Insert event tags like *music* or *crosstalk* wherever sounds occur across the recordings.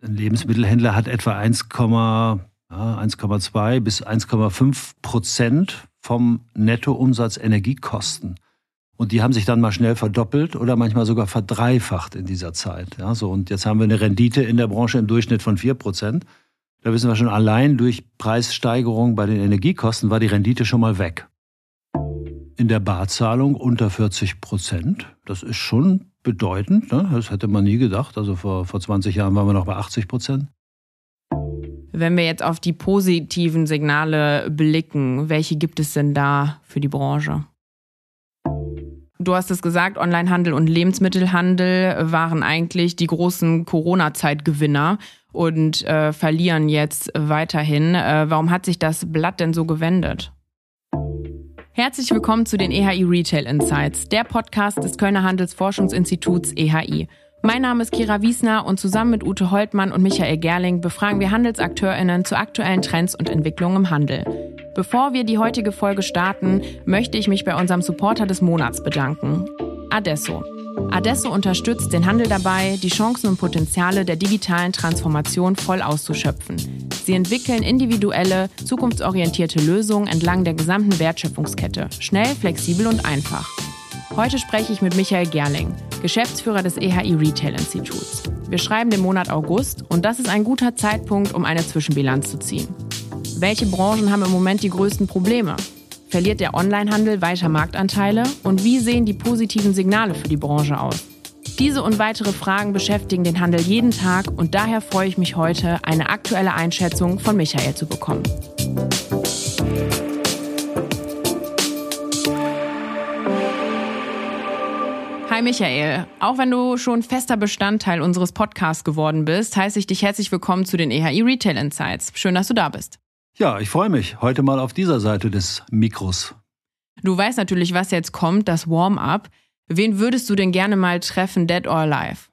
Ein Lebensmittelhändler hat etwa 1,2 bis 1,5 Prozent vom Nettoumsatz Energiekosten. Und die haben sich dann mal schnell verdoppelt oder manchmal sogar verdreifacht in dieser Zeit. Ja, so, und jetzt haben wir eine Rendite in der Branche im Durchschnitt von 4 Prozent. Da wissen wir schon, allein durch Preissteigerung bei den Energiekosten war die Rendite schon mal weg. In der Barzahlung unter 40 Prozent. Das ist schon bedeutend. Ne? Das hätte man nie gedacht. Also vor, vor 20 Jahren waren wir noch bei 80 Prozent. Wenn wir jetzt auf die positiven Signale blicken, welche gibt es denn da für die Branche? Du hast es gesagt, Onlinehandel und Lebensmittelhandel waren eigentlich die großen Corona-Zeitgewinner und äh, verlieren jetzt weiterhin. Äh, warum hat sich das Blatt denn so gewendet? Herzlich willkommen zu den EHI Retail Insights, der Podcast des Kölner Handelsforschungsinstituts EHI. Mein Name ist Kira Wiesner und zusammen mit Ute Holtmann und Michael Gerling befragen wir HandelsakteurInnen zu aktuellen Trends und Entwicklungen im Handel. Bevor wir die heutige Folge starten, möchte ich mich bei unserem Supporter des Monats bedanken. Adesso. Adesso unterstützt den Handel dabei, die Chancen und Potenziale der digitalen Transformation voll auszuschöpfen. Sie entwickeln individuelle, zukunftsorientierte Lösungen entlang der gesamten Wertschöpfungskette. Schnell, flexibel und einfach. Heute spreche ich mit Michael Gerling, Geschäftsführer des EHI Retail Instituts. Wir schreiben den Monat August und das ist ein guter Zeitpunkt, um eine Zwischenbilanz zu ziehen. Welche Branchen haben im Moment die größten Probleme? Verliert der Onlinehandel weiter Marktanteile? Und wie sehen die positiven Signale für die Branche aus? Diese und weitere Fragen beschäftigen den Handel jeden Tag und daher freue ich mich heute, eine aktuelle Einschätzung von Michael zu bekommen. Hi Michael, auch wenn du schon fester Bestandteil unseres Podcasts geworden bist, heiße ich dich herzlich willkommen zu den EHI Retail Insights. Schön, dass du da bist. Ja, ich freue mich. Heute mal auf dieser Seite des Mikros. Du weißt natürlich, was jetzt kommt, das Warm-up. Wen würdest du denn gerne mal treffen, dead or alive?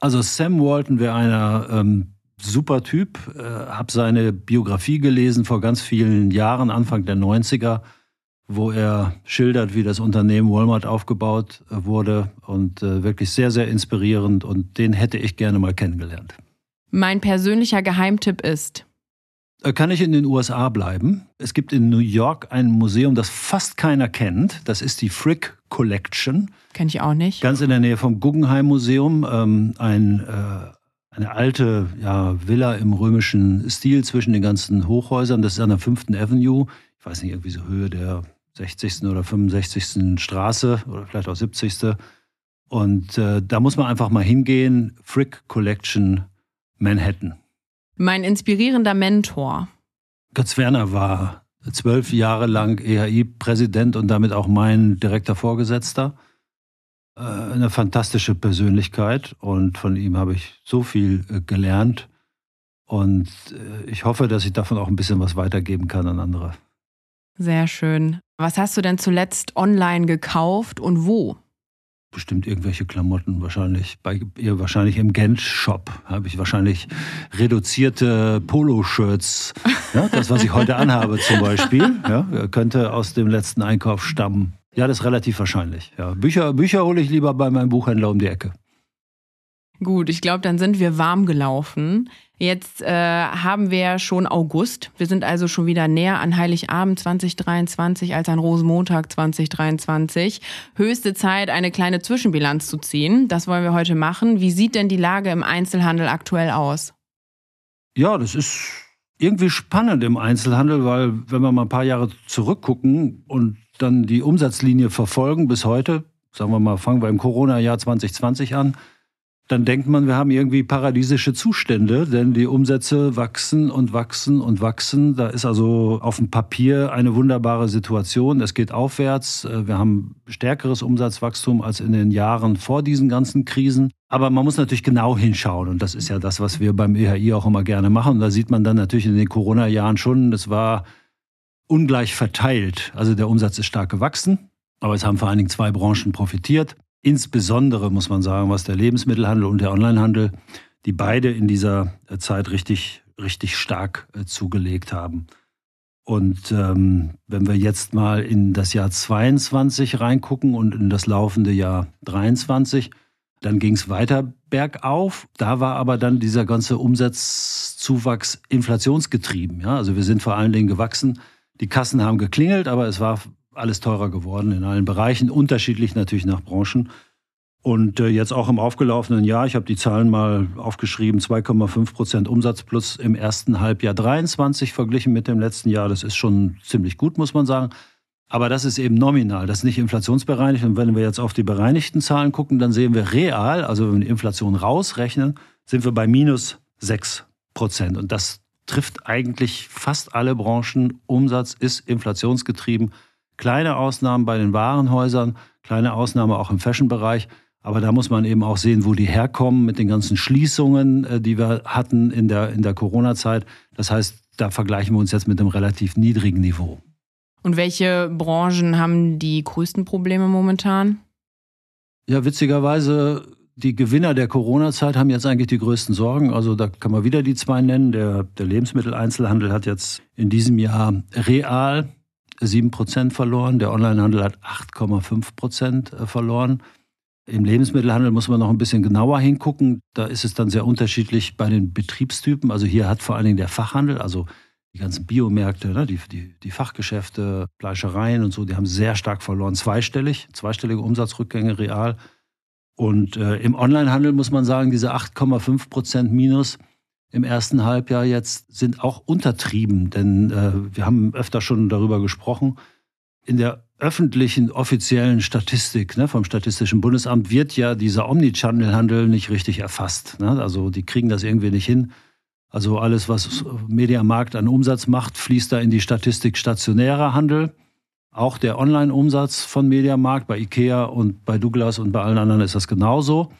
Also Sam Walton wäre einer ähm, super Typ. Äh, hab seine Biografie gelesen vor ganz vielen Jahren, Anfang der 90er, wo er schildert, wie das Unternehmen Walmart aufgebaut äh, wurde und äh, wirklich sehr, sehr inspirierend und den hätte ich gerne mal kennengelernt. Mein persönlicher Geheimtipp ist, kann ich in den USA bleiben. Es gibt in New York ein Museum, das fast keiner kennt. Das ist die Frick Collection. Kenne ich auch nicht. Ganz in der Nähe vom Guggenheim Museum. Ähm, ein, äh, eine alte ja, Villa im römischen Stil zwischen den ganzen Hochhäusern. Das ist an der 5. Avenue. Ich weiß nicht, irgendwie so Höhe der 60. oder 65. Straße oder vielleicht auch 70. Und äh, da muss man einfach mal hingehen. Frick Collection Manhattan. Mein inspirierender Mentor. Götz Werner war zwölf Jahre lang EHI-Präsident und damit auch mein direkter Vorgesetzter. Äh, eine fantastische Persönlichkeit und von ihm habe ich so viel äh, gelernt. Und äh, ich hoffe, dass ich davon auch ein bisschen was weitergeben kann an andere. Sehr schön. Was hast du denn zuletzt online gekauft und wo? Bestimmt irgendwelche Klamotten wahrscheinlich bei wahrscheinlich im Gent Shop habe ich wahrscheinlich reduzierte Poloshirts ja, das was ich heute anhabe zum Beispiel *laughs* ja, könnte aus dem letzten Einkauf stammen. Ja das ist relativ wahrscheinlich ja. Bücher Bücher hole ich lieber bei meinem Buchhändler um die Ecke. Gut, ich glaube, dann sind wir warm gelaufen. Jetzt äh, haben wir schon August. Wir sind also schon wieder näher an Heiligabend 2023 als an Rosenmontag 2023. Höchste Zeit, eine kleine Zwischenbilanz zu ziehen. Das wollen wir heute machen. Wie sieht denn die Lage im Einzelhandel aktuell aus? Ja, das ist irgendwie spannend im Einzelhandel, weil wenn wir mal ein paar Jahre zurückgucken und dann die Umsatzlinie verfolgen bis heute, sagen wir mal, fangen wir im Corona-Jahr 2020 an, dann denkt man, wir haben irgendwie paradiesische Zustände, denn die Umsätze wachsen und wachsen und wachsen. Da ist also auf dem Papier eine wunderbare Situation. Es geht aufwärts. Äh, wir haben stärkeres Umsatzwachstum als in den Jahren vor diesen ganzen Krisen. Aber man muss natürlich genau hinschauen. Und das ist ja das, was wir beim EHI auch immer gerne machen. Und da sieht man dann natürlich in den Corona-Jahren schon, es war ungleich verteilt. Also der Umsatz ist stark gewachsen. Aber es haben vor allen Dingen zwei Branchen profitiert insbesondere muss man sagen, was der Lebensmittelhandel und der Onlinehandel, die beide in dieser äh, Zeit richtig, richtig stark äh, zugelegt haben. Und ähm, wenn wir jetzt mal in das Jahr 22 reingucken und in das laufende Jahr 23, Dann ging es weiter bergauf. Da war aber dann dieser ganze Umsatzzuwachs inflationsgetrieben. Ja? Also wir sind vor allen Dingen gewachsen. Die Kassen haben geklingelt, aber es war alles teurer geworden in allen Bereichen, unterschiedlich natürlich nach Branchen. Und äh, jetzt auch im aufgelaufenen Jahr, ich habe die Zahlen mal aufgeschrieben, 2,5 Prozent Umsatz plus im ersten Halbjahr 23 verglichen mit dem letzten Jahr. Das ist schon ziemlich gut, muss man sagen. Aber das ist eben nominal, das ist nicht inflationsbereinigt. Und wenn wir jetzt auf die bereinigten Zahlen gucken, dann sehen wir real, also wenn wir die Inflation rausrechnen, sind wir bei minus 6 Prozent. Und das trifft eigentlich fast alle Branchen. Umsatz ist inflationsgetrieben. Kleine Ausnahmen bei den Warenhäusern, kleine Ausnahme auch im Fashion-Bereich. Aber da muss man eben auch sehen, wo die herkommen mit den ganzen Schließungen, äh, die wir hatten in der, in der Corona-Zeit. Das heißt, da vergleichen wir uns jetzt mit einem relativ niedrigen Niveau. Und welche Branchen haben die größten Probleme momentan? Ja, witzigerweise, die Gewinner der Corona-Zeit haben jetzt eigentlich die größten Sorgen. Also da kann man wieder die zwei nennen. Der, der Lebensmitteleinzelhandel hat jetzt in diesem Jahr real 7% verloren. Der Onlinehandel hat 8,5% äh, verloren. Im Lebensmittelhandel muss man noch ein bisschen genauer hingucken. Da ist es dann sehr unterschiedlich bei den Betriebstypen. Also hier hat vor allen Dingen der Fachhandel, also die ganzen Biomärkte, ne, die, die, die Fachgeschäfte, Fleischereien und so, die haben sehr stark verloren, zweistellig, zweistellige Umsatzrückgänge real. Und äh, im Onlinehandel muss man sagen, diese 8,5 Prozent Minus im ersten Halbjahr jetzt sind auch untertrieben, denn äh, wir haben öfter schon darüber gesprochen. In der öffentlichen offiziellen Statistik ne, vom Statistischen Bundesamt wird ja dieser Omnichannel-Handel nicht richtig erfasst. Ne? Also die kriegen das irgendwie nicht hin. Also alles, was Mediamarkt an Umsatz macht, fließt da in die Statistik stationärer Handel. Auch der Online-Umsatz von Mediamarkt bei Ikea und bei Douglas und bei allen anderen ist das genauso.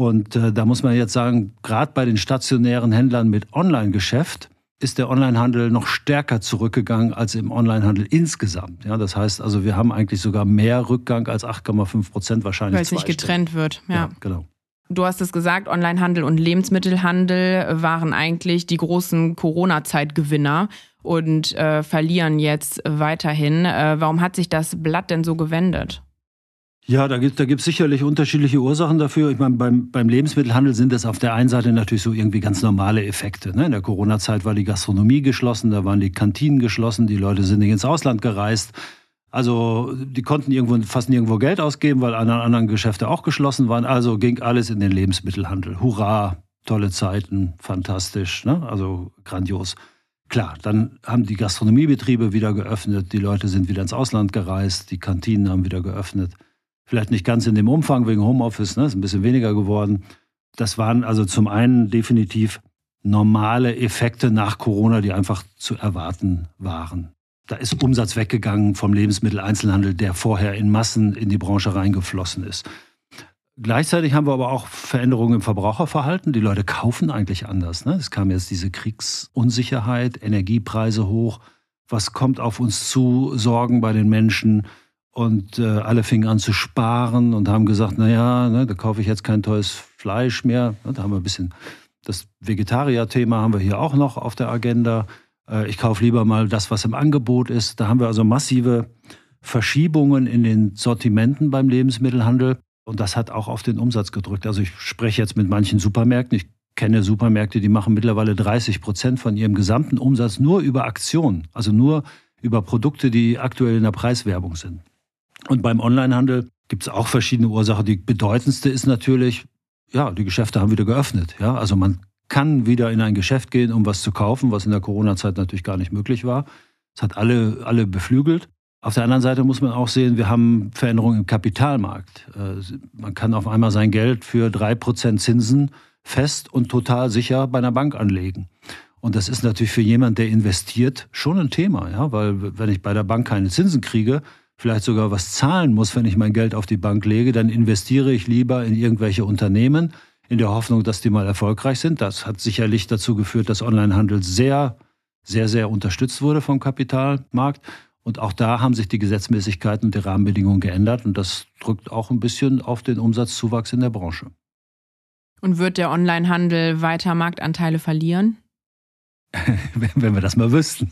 Und äh, da muss man jetzt sagen, gerade bei den stationären Händlern mit Online-Geschäft, ist der Onlinehandel noch stärker zurückgegangen als im Onlinehandel insgesamt. Ja, das heißt also, wir haben eigentlich sogar mehr Rückgang als 8,5 Prozent wahrscheinlich. Weil es nicht getrennt wird. Ja. ja, genau. Du hast es gesagt, Onlinehandel und Lebensmittelhandel waren eigentlich die großen Corona-Zeitgewinner und äh, verlieren jetzt weiterhin. Äh, warum hat sich das Blatt denn so gewendet? Ja, da gibt es da sicherlich unterschiedliche Ursachen dafür. Ich meine, beim, beim Lebensmittelhandel sind es auf der einen Seite natürlich so irgendwie ganz normale Effekte. Ne? In der Corona-Zeit war die Gastronomie geschlossen, da waren die Kantinen geschlossen, die Leute sind nicht ins Ausland gereist. Also die konnten irgendwo fast nirgendwo Geld ausgeben, weil alle anderen Geschäfte auch geschlossen waren. Also ging alles in den Lebensmittelhandel. Hurra, tolle Zeiten, fantastisch, ne? also grandios. Klar, dann haben die Gastronomiebetriebe wieder geöffnet, die Leute sind wieder ins Ausland gereist, die Kantinen haben wieder geöffnet. Vielleicht nicht ganz in dem Umfang wegen Homeoffice, ne? ist ein bisschen weniger geworden. Das waren also zum einen definitiv normale Effekte nach Corona, die einfach zu erwarten waren. Da ist Umsatz weggegangen vom Lebensmitteleinzelhandel, der vorher in Massen in die Branche reingeflossen ist. Gleichzeitig haben wir aber auch Veränderungen im Verbraucherverhalten. Die Leute kaufen eigentlich anders. Ne? Es kam jetzt diese Kriegsunsicherheit, Energiepreise hoch. Was kommt auf uns zu? Sorgen bei den Menschen. Und äh, alle fingen an zu sparen und haben gesagt, naja, ne, da kaufe ich jetzt kein teures Fleisch mehr. Da haben wir ein bisschen das Vegetarier-Thema haben wir hier auch noch auf der Agenda. Äh, ich kaufe lieber mal das, was im Angebot ist. Da haben wir also massive Verschiebungen in den Sortimenten beim Lebensmittelhandel. Und das hat auch auf den Umsatz gedrückt. Also ich spreche jetzt mit manchen Supermärkten. Ich kenne Supermärkte, die machen mittlerweile 30 Prozent von ihrem gesamten Umsatz nur über Aktionen. Also nur über Produkte, die aktuell in der Preiswerbung sind. Und beim Onlinehandel gibt es auch verschiedene Ursachen. Die bedeutendste ist natürlich, ja, die Geschäfte haben wieder geöffnet. Ja, also man kann wieder in ein Geschäft gehen, um was zu kaufen, was in der Corona-Zeit natürlich gar nicht möglich war. Das hat alle, alle beflügelt. Auf der anderen Seite muss man auch sehen, wir haben Veränderungen im Kapitalmarkt. Äh, man kann auf einmal sein Geld für drei Prozent Zinsen fest und total sicher bei einer Bank anlegen. Und das ist natürlich für jemanden, der investiert, schon ein Thema, ja, weil wenn ich bei der Bank keine Zinsen kriege, vielleicht sogar was zahlen muss, wenn ich mein Geld auf die Bank lege, dann investiere ich lieber in irgendwelche Unternehmen in der Hoffnung, dass die mal erfolgreich sind. Das hat sicherlich dazu geführt, dass Onlinehandel sehr, sehr, sehr unterstützt wurde vom Kapitalmarkt. Und auch da haben sich die Gesetzmäßigkeiten und die Rahmenbedingungen geändert. Und das drückt auch ein bisschen auf den Umsatzzuwachs in der Branche. Und wird der Onlinehandel weiter Marktanteile verlieren? *laughs* wenn wir das mal wüssten.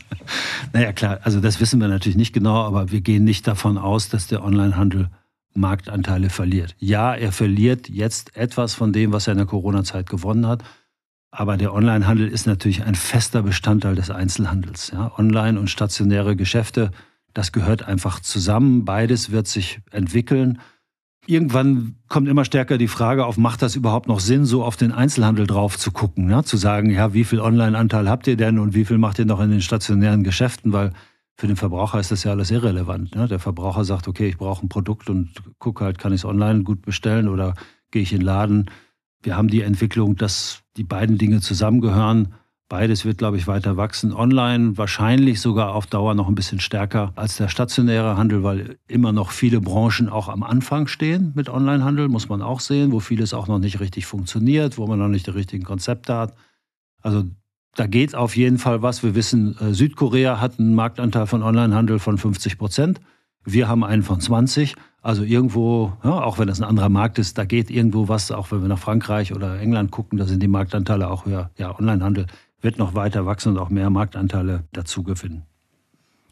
Naja, klar, also das wissen wir natürlich nicht genau, aber wir gehen nicht davon aus, dass der Onlinehandel Marktanteile verliert. Ja, er verliert jetzt etwas von dem, was er in der Corona-Zeit gewonnen hat. Aber der Onlinehandel ist natürlich ein fester Bestandteil des Einzelhandels. Ja, Online und stationäre Geschäfte, das gehört einfach zusammen. Beides wird sich entwickeln. Irgendwann kommt immer stärker die Frage auf, macht das überhaupt noch Sinn, so auf den Einzelhandel drauf zu gucken? Ja? Zu sagen, ja, wie viel Online-Anteil habt ihr denn und wie viel macht ihr noch in den stationären Geschäften? Weil für den Verbraucher ist das ja alles irrelevant. Ne? Der Verbraucher sagt, okay, ich brauche ein Produkt und gucke halt, kann ich es online gut bestellen oder gehe ich in den Laden? Wir haben die Entwicklung, dass die beiden Dinge zusammengehören. Beides wird, glaube ich, weiter wachsen. Online wahrscheinlich sogar auf Dauer noch ein bisschen stärker als der stationäre Handel, weil immer noch viele Branchen auch am Anfang stehen mit Onlinehandel, muss man auch sehen, wo vieles auch noch nicht richtig funktioniert, wo man noch nicht die richtigen Konzepte hat. Also da geht auf jeden Fall was. Wir wissen, äh, Südkorea hat einen Marktanteil von Onlinehandel von 50 Prozent. Wir haben einen von 20. Also irgendwo, ja, auch wenn das ein anderer Markt ist, da geht irgendwo was, auch wenn wir nach Frankreich oder England gucken, da sind die Marktanteile auch höher. Ja, Onlinehandel wird noch weiter wachsen und auch mehr Marktanteile dazu gewinnen.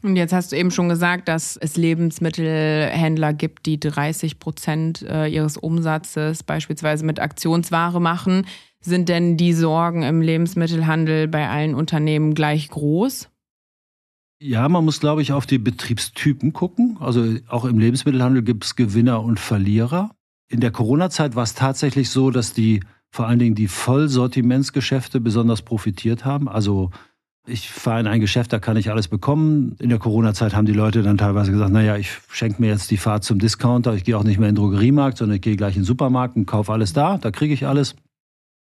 Und jetzt hast du eben schon gesagt, dass es Lebensmittelhändler gibt, die 30 Prozent äh, ihres Umsatzes beispielsweise mit Aktionsware machen. Sind denn die Sorgen im Lebensmittelhandel bei allen Unternehmen gleich groß? Ja, man muss, glaube ich, auf die Betriebstypen gucken. Also auch im Lebensmittelhandel gibt es Gewinner und Verlierer. In der Corona-Zeit war es tatsächlich so, dass die vor allen Dingen die Vollsortimentsgeschäfte besonders profitiert haben. Also ich fahre in ein Geschäft, da kann ich alles bekommen. In der Corona-Zeit haben die Leute dann teilweise gesagt, naja, ich schenke mir jetzt die Fahrt zum Discounter, ich gehe auch nicht mehr in den Drogeriemarkt, sondern ich gehe gleich in den Supermarkt und kaufe alles da, da kriege ich alles.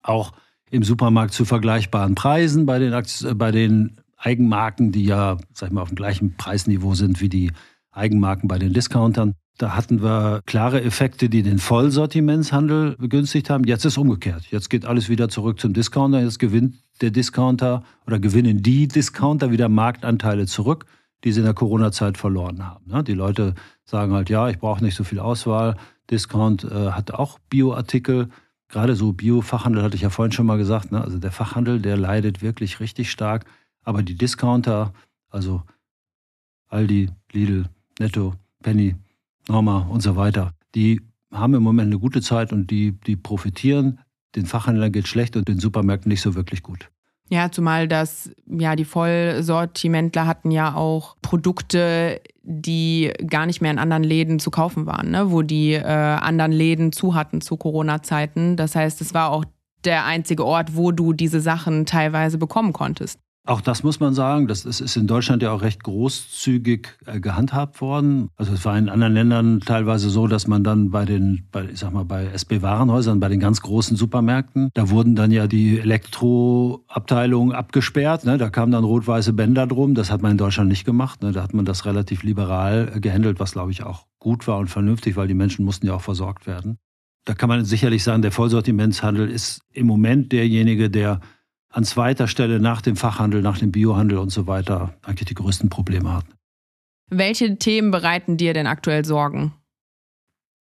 Auch im Supermarkt zu vergleichbaren Preisen bei den, bei den Eigenmarken, die ja, sag ich mal, auf dem gleichen Preisniveau sind wie die Eigenmarken bei den Discountern. Da hatten wir klare Effekte, die den Vollsortimentshandel begünstigt haben. Jetzt ist umgekehrt. Jetzt geht alles wieder zurück zum Discounter. Jetzt gewinnt der Discounter oder gewinnen die Discounter wieder Marktanteile zurück, die sie in der Corona-Zeit verloren haben. Die Leute sagen halt, ja, ich brauche nicht so viel Auswahl. Discount äh, hat auch Bioartikel. Gerade so Bio-Fachhandel hatte ich ja vorhin schon mal gesagt. Ne? Also der Fachhandel, der leidet wirklich richtig stark. Aber die Discounter, also Aldi, Lidl, Netto, Penny, Norma und so weiter, die haben im Moment eine gute Zeit und die, die profitieren. Den Fachhändlern geht schlecht und den Supermärkten nicht so wirklich gut. Ja, zumal das, ja, die Vollsortimentler hatten ja auch Produkte, die gar nicht mehr in anderen Läden zu kaufen waren, ne? wo die äh, anderen Läden zu hatten zu Corona-Zeiten. Das heißt, es war auch der einzige Ort, wo du diese Sachen teilweise bekommen konntest. Auch das muss man sagen, das ist in Deutschland ja auch recht großzügig äh, gehandhabt worden. Also es war in anderen Ländern teilweise so, dass man dann bei den, bei, ich sag mal, bei SB-Warenhäusern, bei den ganz großen Supermärkten, da wurden dann ja die Elektroabteilungen abgesperrt. Ne? Da kamen dann rot-weiße Bänder drum. Das hat man in Deutschland nicht gemacht. Ne? Da hat man das relativ liberal äh, gehandelt, was glaube ich auch gut war und vernünftig, weil die Menschen mussten ja auch versorgt werden. Da kann man sicherlich sagen, der Vollsortimentshandel ist im Moment derjenige, der an zweiter Stelle nach dem Fachhandel, nach dem Biohandel und so weiter eigentlich die größten Probleme hat. Welche Themen bereiten dir denn aktuell Sorgen?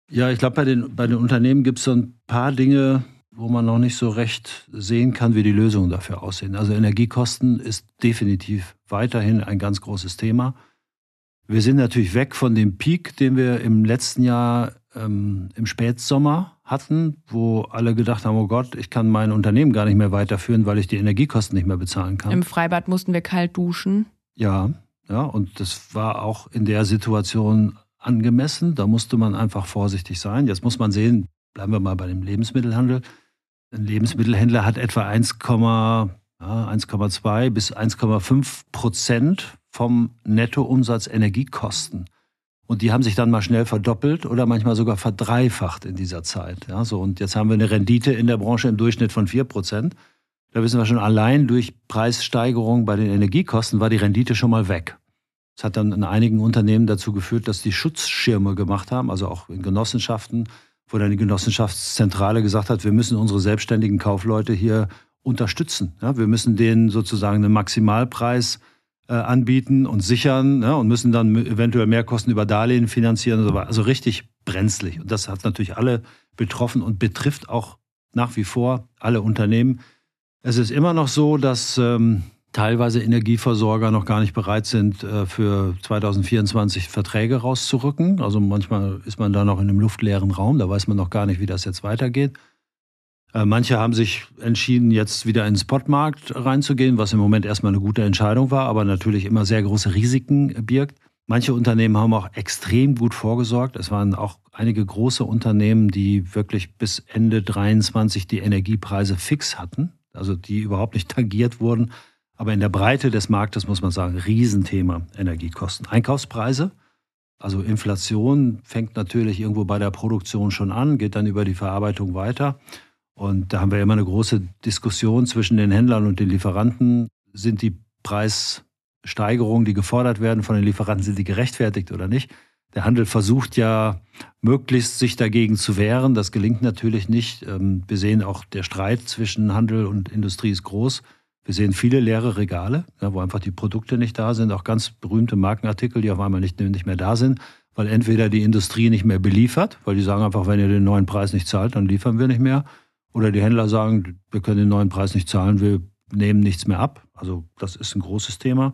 Ja, ich glaube, bei den, bei den Unternehmen gibt es so ein paar Dinge, wo man noch nicht so recht sehen kann, wie die Lösungen dafür aussehen. Also Energiekosten ist definitiv weiterhin ein ganz großes Thema. Wir sind natürlich weg von dem Peak, den wir im letzten Jahr ähm, im Spätsommer hatten, wo alle gedacht haben, oh Gott, ich kann mein Unternehmen gar nicht mehr weiterführen, weil ich die Energiekosten nicht mehr bezahlen kann. Im Freibad mussten wir kalt duschen. Ja, ja, und das war auch in der Situation angemessen. Da musste man einfach vorsichtig sein. Jetzt muss man sehen, bleiben wir mal bei dem Lebensmittelhandel. Ein Lebensmittelhändler hat etwa 1,2 bis 1,5 Prozent vom Nettoumsatz Energiekosten. Und die haben sich dann mal schnell verdoppelt oder manchmal sogar verdreifacht in dieser Zeit. Ja, so, und jetzt haben wir eine Rendite in der Branche im Durchschnitt von 4 Prozent. Da wissen wir schon, allein durch Preissteigerung bei den Energiekosten war die Rendite schon mal weg. Das hat dann in einigen Unternehmen dazu geführt, dass die Schutzschirme gemacht haben, also auch in Genossenschaften, wo dann die Genossenschaftszentrale gesagt hat, wir müssen unsere selbstständigen Kaufleute hier unterstützen. Ja, wir müssen denen sozusagen einen Maximalpreis äh, anbieten und sichern ne, und müssen dann eventuell Mehrkosten über Darlehen finanzieren. Und so Also richtig brenzlig. Und das hat natürlich alle betroffen und betrifft auch nach wie vor alle Unternehmen. Es ist immer noch so, dass ähm, teilweise Energieversorger noch gar nicht bereit sind, äh, für 2024 Verträge rauszurücken. Also manchmal ist man da noch in einem luftleeren Raum, da weiß man noch gar nicht, wie das jetzt weitergeht. Äh, manche haben sich entschieden, jetzt wieder in den Spotmarkt reinzugehen, was im Moment erstmal eine gute Entscheidung war, aber natürlich immer sehr große Risiken birgt. Manche Unternehmen haben auch extrem gut vorgesorgt. Es waren auch einige große Unternehmen, die wirklich bis Ende 23 die Energiepreise fix hatten, also die überhaupt nicht tangiert wurden. Aber in der Breite des Marktes muss man sagen, Riesenthema Energiekosten. Einkaufspreise, also Inflation fängt natürlich irgendwo bei der Produktion schon an, geht dann über die Verarbeitung weiter. Und da haben wir immer eine große Diskussion zwischen den Händlern und den Lieferanten. Sind die Preissteigerungen, die gefordert werden von den Lieferanten, sind die gerechtfertigt oder nicht? Der Handel versucht ja möglichst sich dagegen zu wehren. Das gelingt natürlich nicht. Ähm, wir sehen auch, der Streit zwischen Handel und Industrie ist groß. Wir sehen viele leere Regale, wo einfach die Produkte nicht da sind, auch ganz berühmte Markenartikel, die auf einmal nicht, nicht mehr da sind, weil entweder die Industrie nicht mehr beliefert, weil die sagen einfach, wenn ihr den neuen Preis nicht zahlt, dann liefern wir nicht mehr. Oder die Händler sagen, wir können den neuen Preis nicht zahlen, wir nehmen nichts mehr ab. Also das ist ein großes Thema.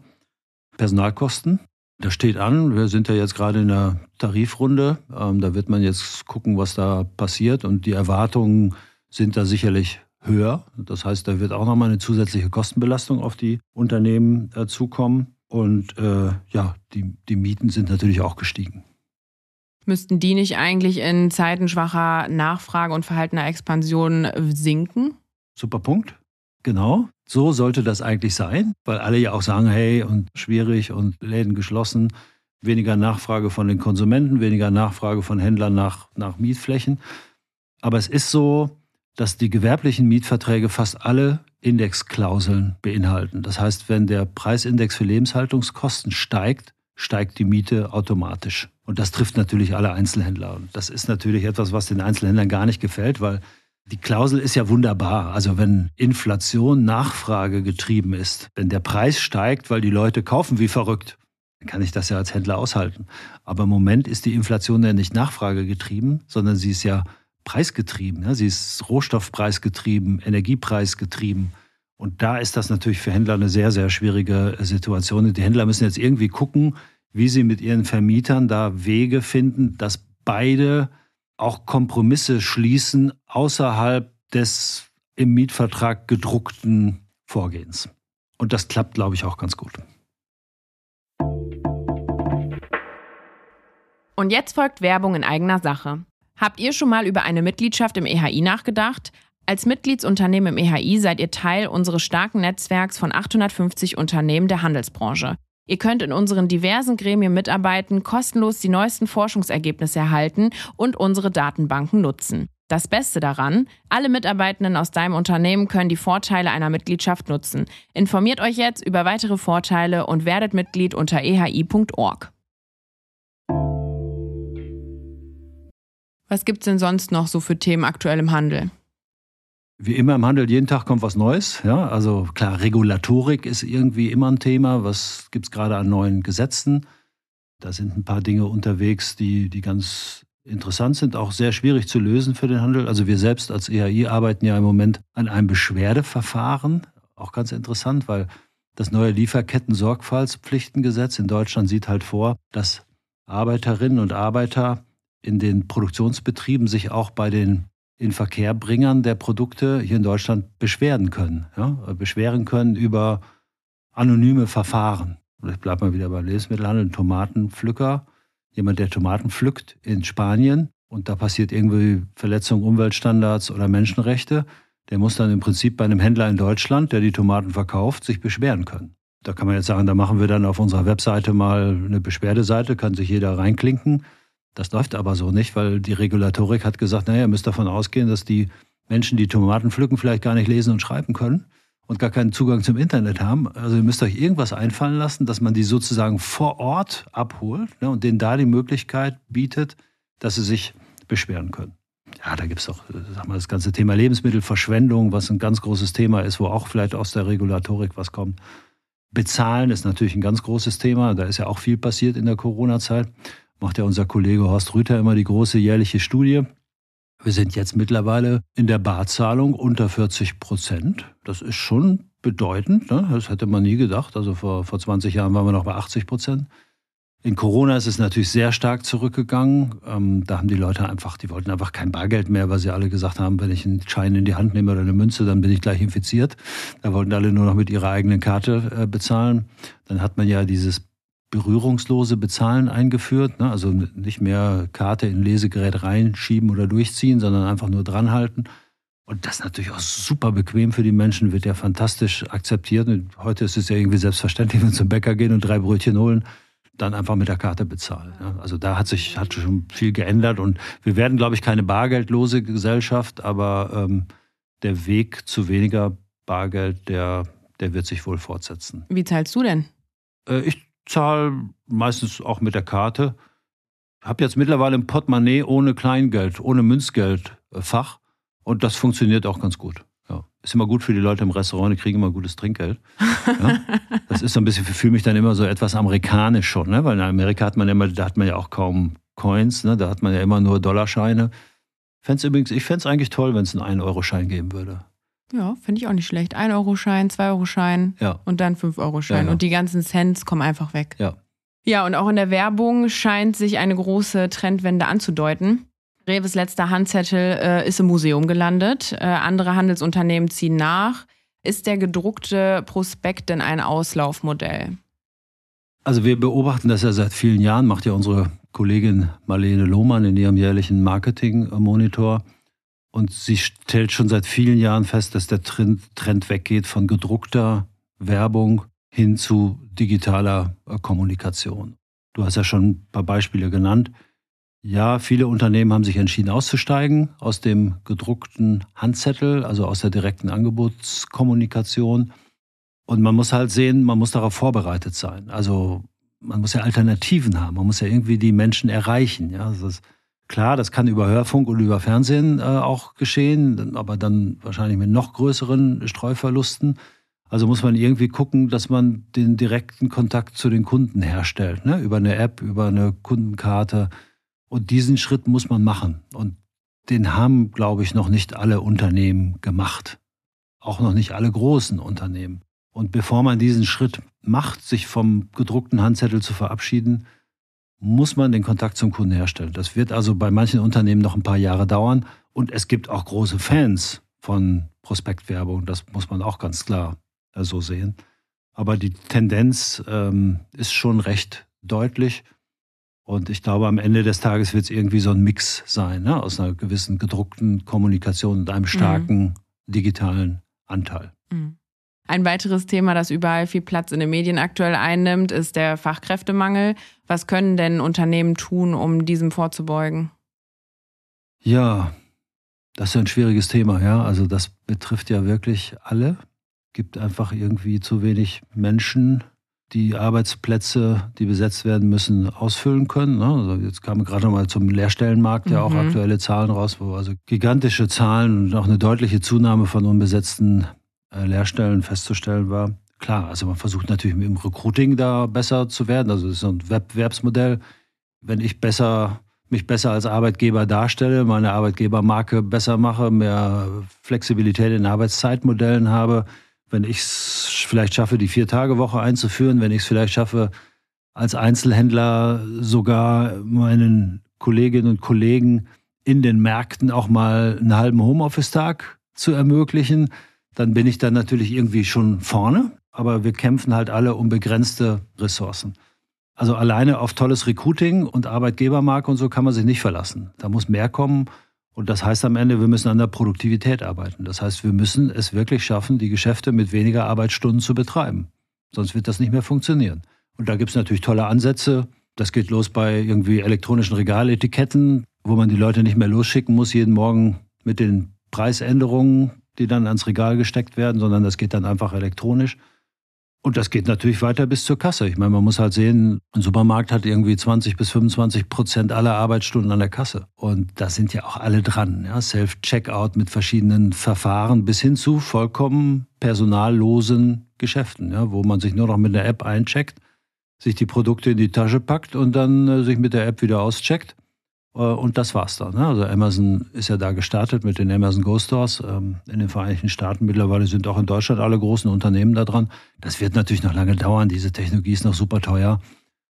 Personalkosten, das steht an. Wir sind ja jetzt gerade in der Tarifrunde. Ähm, da wird man jetzt gucken, was da passiert. Und die Erwartungen sind da sicherlich höher. Das heißt, da wird auch nochmal eine zusätzliche Kostenbelastung auf die Unternehmen äh, zukommen. Und äh, ja, die, die Mieten sind natürlich auch gestiegen. Müssten die nicht eigentlich in Zeiten schwacher Nachfrage und verhaltener Expansion sinken? Super Punkt. Genau. So sollte das eigentlich sein, weil alle ja auch sagen, hey, und schwierig und Läden geschlossen, weniger Nachfrage von den Konsumenten, weniger Nachfrage von Händlern nach, nach Mietflächen. Aber es ist so, dass die gewerblichen Mietverträge fast alle Indexklauseln beinhalten. Das heißt, wenn der Preisindex für Lebenshaltungskosten steigt, steigt die Miete automatisch. Und das trifft natürlich alle Einzelhändler. Und das ist natürlich etwas, was den Einzelhändlern gar nicht gefällt, weil die Klausel ist ja wunderbar. Also wenn Inflation Nachfrage getrieben ist, wenn der Preis steigt, weil die Leute kaufen wie verrückt, dann kann ich das ja als Händler aushalten. Aber im Moment ist die Inflation ja nicht Nachfrage getrieben, sondern sie ist ja preisgetrieben. Sie ist Rohstoffpreisgetrieben, Energiepreisgetrieben. Und da ist das natürlich für Händler eine sehr, sehr schwierige Situation. Die Händler müssen jetzt irgendwie gucken, wie sie mit ihren Vermietern da Wege finden, dass beide auch Kompromisse schließen außerhalb des im Mietvertrag gedruckten Vorgehens. Und das klappt, glaube ich, auch ganz gut. Und jetzt folgt Werbung in eigener Sache. Habt ihr schon mal über eine Mitgliedschaft im EHI nachgedacht? Als Mitgliedsunternehmen im EHI seid ihr Teil unseres starken Netzwerks von 850 Unternehmen der Handelsbranche. Ihr könnt in unseren diversen Gremien mitarbeiten, kostenlos die neuesten Forschungsergebnisse erhalten und unsere Datenbanken nutzen. Das Beste daran, alle Mitarbeitenden aus deinem Unternehmen können die Vorteile einer Mitgliedschaft nutzen. Informiert euch jetzt über weitere Vorteile und werdet Mitglied unter ehi.org. Was gibt es denn sonst noch so für Themen aktuell im Handel? Wie immer im Handel, jeden Tag kommt was Neues. Ja, also klar, Regulatorik ist irgendwie immer ein Thema. Was gibt es gerade an neuen Gesetzen? Da sind ein paar Dinge unterwegs, die, die ganz interessant sind, auch sehr schwierig zu lösen für den Handel. Also wir selbst als EAI arbeiten ja im Moment an einem Beschwerdeverfahren. Auch ganz interessant, weil das neue Lieferketten-Sorgfaltspflichtengesetz in Deutschland sieht halt vor, dass Arbeiterinnen und Arbeiter in den Produktionsbetrieben sich auch bei den Inverkehrbringern der Produkte hier in Deutschland beschweren können. Ja? Beschweren können über anonyme Verfahren. Ich bleibe mal wieder beim Lebensmittelhandel. Ein Tomatenpflücker, jemand, der Tomaten pflückt in Spanien und da passiert irgendwie Verletzung Umweltstandards oder Menschenrechte, der muss dann im Prinzip bei einem Händler in Deutschland, der die Tomaten verkauft, sich beschweren können. Da kann man jetzt sagen, da machen wir dann auf unserer Webseite mal eine Beschwerdeseite, kann sich jeder reinklinken. Das läuft aber so nicht, weil die Regulatorik hat gesagt, naja, ihr müsst davon ausgehen, dass die Menschen, die Tomaten pflücken, vielleicht gar nicht lesen und schreiben können und gar keinen Zugang zum Internet haben. Also ihr müsst euch irgendwas einfallen lassen, dass man die sozusagen vor Ort abholt ne, und denen da die Möglichkeit bietet, dass sie sich beschweren können. Ja, da gibt es auch sag mal, das ganze Thema Lebensmittelverschwendung, was ein ganz großes Thema ist, wo auch vielleicht aus der Regulatorik was kommt. Bezahlen ist natürlich ein ganz großes Thema. Da ist ja auch viel passiert in der Corona-Zeit macht ja unser Kollege Horst Rüther immer die große jährliche Studie. Wir sind jetzt mittlerweile in der Barzahlung unter 40 Prozent. Das ist schon bedeutend. Ne? Das hätte man nie gedacht. Also vor, vor 20 Jahren waren wir noch bei 80 Prozent. In Corona ist es natürlich sehr stark zurückgegangen. Ähm, da haben die Leute einfach, die wollten einfach kein Bargeld mehr, weil sie alle gesagt haben, wenn ich einen Schein in die Hand nehme oder eine Münze, dann bin ich gleich infiziert. Da wollten alle nur noch mit ihrer eigenen Karte äh, bezahlen. Dann hat man ja dieses berührungslose Bezahlen eingeführt. Ne? Also nicht mehr Karte in Lesegerät reinschieben oder durchziehen, sondern einfach nur dranhalten. Und das ist natürlich auch super bequem für die Menschen, wird ja fantastisch akzeptiert. Und heute ist es ja irgendwie selbstverständlich, *laughs* wenn sie zum Bäcker gehen und drei Brötchen holen dann einfach mit der Karte bezahlen. Also da hat sich hat schon viel geändert und wir werden, glaube ich, keine bargeldlose Gesellschaft, aber ähm, der Weg zu weniger Bargeld, der, der wird sich wohl fortsetzen. Wie zahlst du denn? Äh, ich zahle meistens auch mit der Karte. Habe jetzt mittlerweile ein Portemonnaie ohne Kleingeld, ohne Münzgeldfach und das funktioniert auch ganz gut. Ist immer gut für die Leute im Restaurant, die kriegen immer gutes Trinkgeld. *laughs* Ja? Das ist so ein bisschen, fühle mich dann immer so etwas amerikanisch schon, ne? weil in Amerika hat man immer, da hat man ja auch kaum Coins, ne? da hat man ja immer nur Dollarscheine. Fänd's übrigens, ich fände es eigentlich toll, wenn es einen 1-Euro-Schein geben würde. Ja, finde ich auch nicht schlecht. 1-Euro-Schein, 2-Euro-Schein ja. und dann 5-Euro-Schein. Ja, ja. Und die ganzen Cents kommen einfach weg. Ja. Ja, und auch in der Werbung scheint sich eine große Trendwende anzudeuten. Reves letzter Handzettel äh, ist im Museum gelandet. Äh, andere Handelsunternehmen ziehen nach. Ist der gedruckte Prospekt denn ein Auslaufmodell? Also wir beobachten das ja seit vielen Jahren, macht ja unsere Kollegin Marlene Lohmann in ihrem jährlichen Marketing-Monitor. Und sie stellt schon seit vielen Jahren fest, dass der Trend, Trend weggeht von gedruckter Werbung hin zu digitaler äh, Kommunikation. Du hast ja schon ein paar Beispiele genannt. Ja, viele Unternehmen haben sich entschieden auszusteigen aus dem gedruckten Handzettel, also aus der direkten Angebotskommunikation. Und man muss halt sehen, man muss darauf vorbereitet sein. Also man muss ja Alternativen haben. Man muss ja irgendwie die Menschen erreichen. Ja, das ist klar, das kann über Hörfunk und über Fernsehen äh, auch geschehen, aber dann wahrscheinlich mit noch größeren Streuverlusten. Also muss man irgendwie gucken, dass man den direkten Kontakt zu den Kunden herstellt, ne? über eine App, über eine Kundenkarte und diesen Schritt muss man machen. Und den haben, glaube ich, noch nicht alle Unternehmen gemacht. Auch noch nicht alle großen Unternehmen. Und bevor man diesen Schritt macht, sich vom gedruckten Handzettel zu verabschieden, muss man den Kontakt zum Kunden herstellen. Das wird also bei manchen Unternehmen noch ein paar Jahre dauern. Und es gibt auch große Fans von Prospektwerbung. Das muss man auch ganz klar so sehen. Aber die Tendenz ähm, ist schon recht deutlich. Und ich glaube, am Ende des Tages wird es irgendwie so ein Mix sein, ne? aus einer gewissen gedruckten Kommunikation und einem mhm. starken mhm. digitalen Anteil. Mhm. Ein weiteres Thema, das überall viel Platz in den Medien aktuell einnimmt, ist der Fachkräftemangel. Was können denn Unternehmen tun, um diesem vorzubeugen? Ja, das ist ein schwieriges Thema, ja. Also das betrifft ja wirklich alle. Es gibt einfach irgendwie zu wenig Menschen, die Arbeitsplätze, die besetzt werden müssen, ausfüllen können. Ne? Also jetzt kamen gerade noch mal zum Lehrstellenmarkt ja auch mhm. aktuelle Zahlen raus, wo also gigantische Zahlen und auch eine deutliche Zunahme von unbesetzten Lehrstellen festzustellen war. Klar, also man versucht natürlich im Recruiting da besser zu werden. Also es ist so ein Wettbewerbsmodell. Wenn ich besser mich besser als Arbeitgeber darstelle, meine Arbeitgebermarke besser mache, mehr Flexibilität in Arbeitszeitmodellen habe, wenn ich es vielleicht schaffe, die Vier-Tage-Woche einzuführen, wenn ich es vielleicht schaffe, als Einzelhändler sogar meinen Kolleginnen und Kollegen in den Märkten auch mal einen halben Homeoffice-Tag zu ermöglichen, dann bin ich dann natürlich irgendwie schon vorne. Aber wir kämpfen halt alle um begrenzte Ressourcen. Also alleine auf tolles Recruiting und Arbeitgebermarke und so kann man sich nicht verlassen. Da muss mehr kommen. Und das heißt am Ende, wir müssen an der Produktivität arbeiten. Das heißt, wir müssen es wirklich schaffen, die Geschäfte mit weniger Arbeitsstunden zu betreiben. Sonst wird das nicht mehr funktionieren. Und da gibt es natürlich tolle Ansätze. Das geht los bei irgendwie elektronischen Regaletiketten, wo man die Leute nicht mehr losschicken muss jeden Morgen mit den Preisänderungen, die dann ans Regal gesteckt werden, sondern das geht dann einfach elektronisch. Und das geht natürlich weiter bis zur Kasse. Ich meine, man muss halt sehen, ein Supermarkt hat irgendwie 20 bis 25 Prozent aller Arbeitsstunden an der Kasse. Und da sind ja auch alle dran. Ja? Self-Checkout mit verschiedenen Verfahren bis hin zu vollkommen personallosen Geschäften, ja? wo man sich nur noch mit der App eincheckt, sich die Produkte in die Tasche packt und dann äh, sich mit der App wieder auscheckt. Äh, und das war's dann. Ne? Also Amazon ist ja da gestartet mit den Amazon Go Stores ähm, in den Vereinigten Staaten. Mittlerweile sind auch in Deutschland alle großen Unternehmen da dran. Das wird natürlich noch lange dauern. Diese Technologie ist noch super teuer.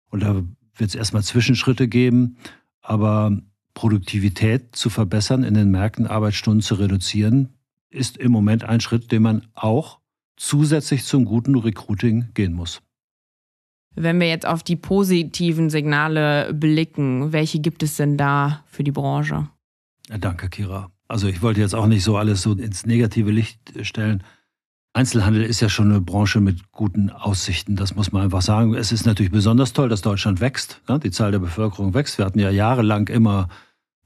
Und da wird es erstmal Zwischenschritte geben. Aber Produktivität zu verbessern, in den Märkten Arbeitsstunden zu reduzieren, ist im Moment ein Schritt, den man auch zusätzlich zum guten Recruiting gehen muss. Wenn wir jetzt auf die positiven Signale blicken, welche gibt es denn da für die Branche? Danke, Kira. Also ich wollte jetzt auch nicht so alles so ins negative Licht stellen. Einzelhandel ist ja schon eine Branche mit guten Aussichten, das muss man einfach sagen. Es ist natürlich besonders toll, dass Deutschland wächst. Ne? Die Zahl der Bevölkerung wächst. Wir hatten ja jahrelang immer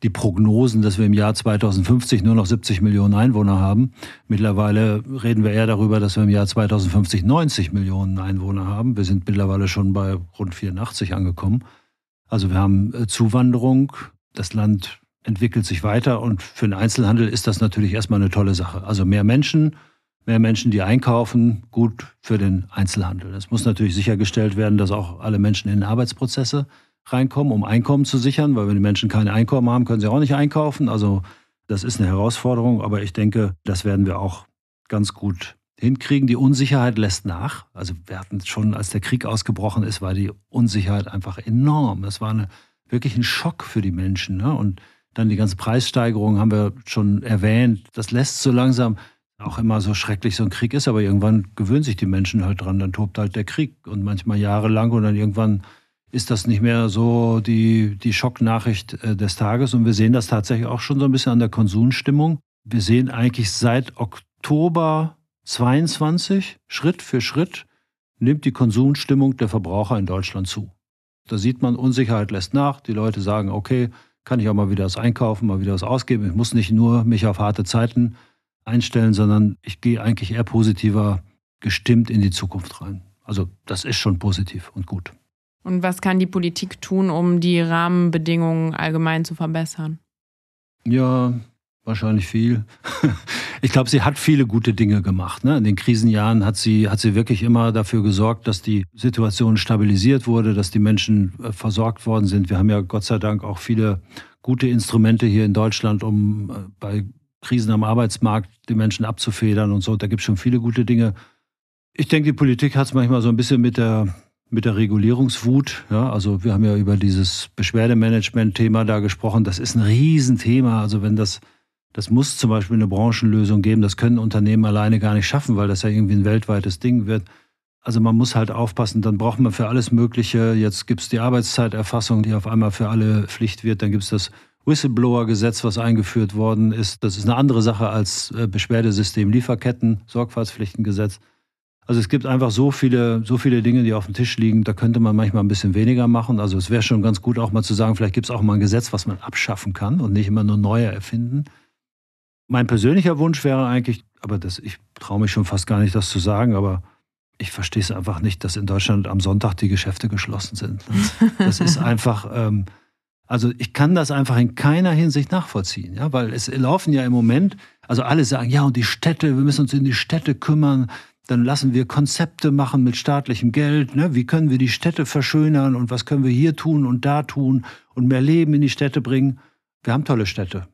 die Prognosen, dass wir im Jahr 2050 nur noch 70 Millionen Einwohner haben. Mittlerweile reden wir eher darüber, dass wir im Jahr 2050 90 Millionen Einwohner haben. Wir sind mittlerweile schon bei rund 84 angekommen. Also wir haben äh, Zuwanderung. Das Land entwickelt sich weiter und für den Einzelhandel ist das natürlich erstmal eine tolle Sache. Also mehr Menschen, mehr Menschen, die einkaufen, gut für den Einzelhandel. Es muss natürlich sichergestellt werden, dass auch alle Menschen in Arbeitsprozesse reinkommen, um Einkommen zu sichern, weil wenn die Menschen kein Einkommen haben, können sie auch nicht einkaufen. Also das ist eine Herausforderung, aber ich denke, das werden wir auch ganz gut hinkriegen. Die Unsicherheit lässt nach. Also wir hatten schon, als der Krieg ausgebrochen ist, war die Unsicherheit einfach enorm. Das war eine, wirklich ein Schock für die Menschen. Ne? Und dann die ganze Preissteigerung haben wir schon erwähnt. Das lässt so langsam auch immer so schrecklich so ein Krieg ist, aber irgendwann gewöhnen sich die Menschen halt dran, dann tobt halt der Krieg und manchmal jahrelang und dann irgendwann ist das nicht mehr so die, die Schocknachricht äh, des Tages. Und wir sehen das tatsächlich auch schon so ein bisschen an der Konsumstimmung. Wir sehen eigentlich seit Oktober 22 Schritt für Schritt nimmt die Konsumstimmung der Verbraucher in Deutschland zu. Da sieht man, Unsicherheit lässt nach. Die Leute sagen, okay, kann ich auch mal wieder was einkaufen, mal wieder was ausgeben. Ich muss nicht nur mich auf harte Zeiten einstellen, sondern ich gehe eigentlich eher positiver gestimmt in die Zukunft rein. Also das ist schon positiv und gut. Und was kann die Politik tun, um die Rahmenbedingungen allgemein zu verbessern? Ja, wahrscheinlich viel. *laughs* Ich glaube, sie hat viele gute Dinge gemacht. Ne? In den Krisenjahren hat sie, hat sie wirklich immer dafür gesorgt, dass die Situation stabilisiert wurde, dass die Menschen äh, versorgt worden sind. Wir haben ja Gott sei Dank auch viele gute Instrumente hier in Deutschland, um äh, bei Krisen am Arbeitsmarkt die Menschen abzufedern und so. Da gibt es schon viele gute Dinge. Ich denke, die Politik hat es manchmal so ein bisschen mit der mit der Regulierungswut. Ja, also wir haben ja über dieses Beschwerdemanagement-Thema da gesprochen. Das ist ein Riesenthema. Also wenn das, das muss zum Beispiel eine Branchenlösung geben. Das können Unternehmen alleine gar nicht schaffen, weil das ja irgendwie ein weltweites Ding wird. Also man muss halt aufpassen, dann braucht man für alles Mögliche, jetzt gibt es die Arbeitszeiterfassung, die auf einmal für alle Pflicht wird, dann gibt es das Whistleblower-Gesetz, was eingeführt worden ist. Das ist eine andere Sache als äh, Beschwerdesystem Lieferketten, Sorgfaltspflichtengesetz. Also es gibt einfach so viele, so viele Dinge, die auf dem Tisch liegen, da könnte man manchmal ein bisschen weniger machen. Also es wäre schon ganz gut, auch mal zu sagen, vielleicht gibt es auch mal ein Gesetz, was man abschaffen kann und nicht immer nur neue erfinden. Mein persönlicher Wunsch wäre eigentlich, aber das, ich traue mich schon fast gar nicht, das zu sagen, aber ich verstehe es einfach nicht, dass in Deutschland am Sonntag die Geschäfte geschlossen sind. Das ist *laughs* einfach, ähm, also ich kann das einfach in keiner Hinsicht nachvollziehen, ja, weil es laufen ja im Moment, also alle sagen, ja, und die Städte, wir müssen uns in die Städte kümmern, dann lassen wir Konzepte machen mit staatlichem Geld. Ne? Wie können wir die Städte verschönern und was können wir hier tun und da tun und mehr Leben in die Städte bringen? Wir haben tolle Städte.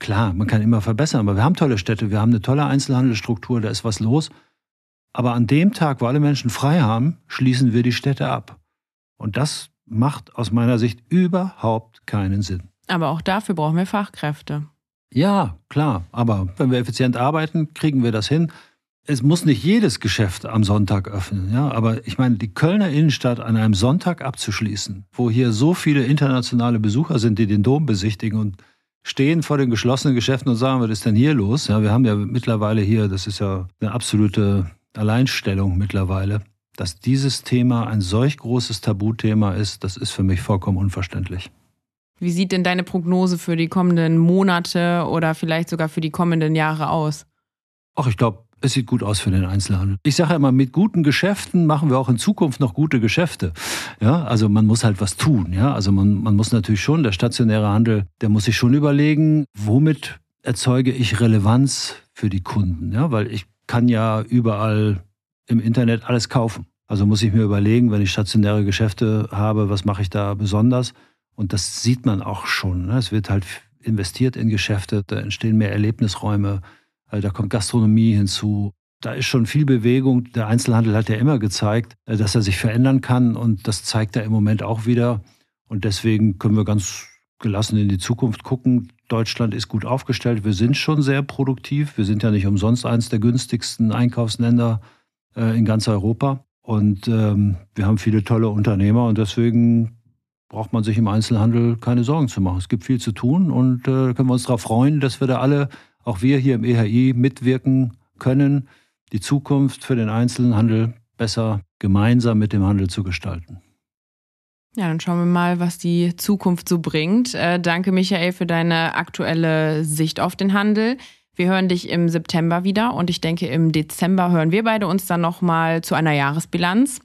Klar, man kann immer verbessern, aber wir haben tolle Städte. Wir haben eine tolle Einzelhandelsstruktur, da ist was los. Aber an dem Tag, wo alle Menschen frei haben, schließen wir die Städte ab. Und das macht aus meiner Sicht überhaupt keinen Sinn. Aber auch dafür brauchen wir Fachkräfte. Ja, klar. Aber wenn wir effizient arbeiten, kriegen wir das hin es muss nicht jedes Geschäft am Sonntag öffnen, ja, aber ich meine, die Kölner Innenstadt an einem Sonntag abzuschließen, wo hier so viele internationale Besucher sind, die den Dom besichtigen und stehen vor den geschlossenen Geschäften und sagen, was ist denn hier los? Ja, wir haben ja mittlerweile hier, das ist ja eine absolute Alleinstellung mittlerweile, dass dieses Thema ein solch großes Tabuthema ist, das ist für mich vollkommen unverständlich. Wie sieht denn deine Prognose für die kommenden Monate oder vielleicht sogar für die kommenden Jahre aus? Ach, ich glaube, es sieht gut aus für den Einzelhandel. Ich sage immer, mit guten Geschäften machen wir auch in Zukunft noch gute Geschäfte. Ja, also man muss halt was tun. Ja, also man, man muss natürlich schon, der stationäre Handel, der muss sich schon überlegen, womit erzeuge ich Relevanz für die Kunden. Ja, weil ich kann ja überall im Internet alles kaufen. Also muss ich mir überlegen, wenn ich stationäre Geschäfte habe, was mache ich da besonders? Und das sieht man auch schon. Ne? Es wird halt investiert in Geschäfte, da entstehen mehr Erlebnisräume, da kommt Gastronomie hinzu. Da ist schon viel Bewegung. Der Einzelhandel hat ja immer gezeigt, äh, dass er sich verändern kann und das zeigt er im Moment auch wieder. Und deswegen können wir ganz gelassen in die Zukunft gucken. Deutschland ist gut aufgestellt. Wir sind schon sehr produktiv. Wir sind ja nicht umsonst eines der günstigsten Einkaufsländer äh, in ganz Europa. Und ähm, wir haben viele tolle Unternehmer und deswegen braucht man sich im Einzelhandel keine Sorgen zu machen. Es gibt viel zu tun und äh, können wir uns darauf freuen, dass wir da alle, auch wir hier im EHI, mitwirken können, die Zukunft für den Einzelhandel besser gemeinsam mit dem Handel zu gestalten. Ja, dann schauen wir mal, was die Zukunft so bringt. Äh, danke, Michael, für deine aktuelle Sicht auf den Handel. Wir hören dich im September wieder und ich denke, im Dezember hören wir beide uns dann nochmal zu einer Jahresbilanz.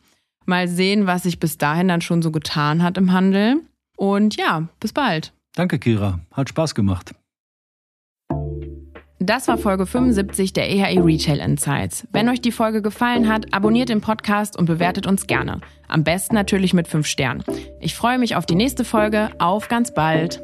Mal sehen, was sich bis dahin dann schon so getan hat im Handel. Und ja, bis bald. Danke, Kira. Hat Spaß gemacht. Das war Folge 75 der EHE Retail Insights. Wenn euch die Folge gefallen hat, abonniert den Podcast und bewertet uns gerne. Am besten natürlich mit 5 Sternen. Ich freue mich auf die nächste Folge. Auf ganz bald.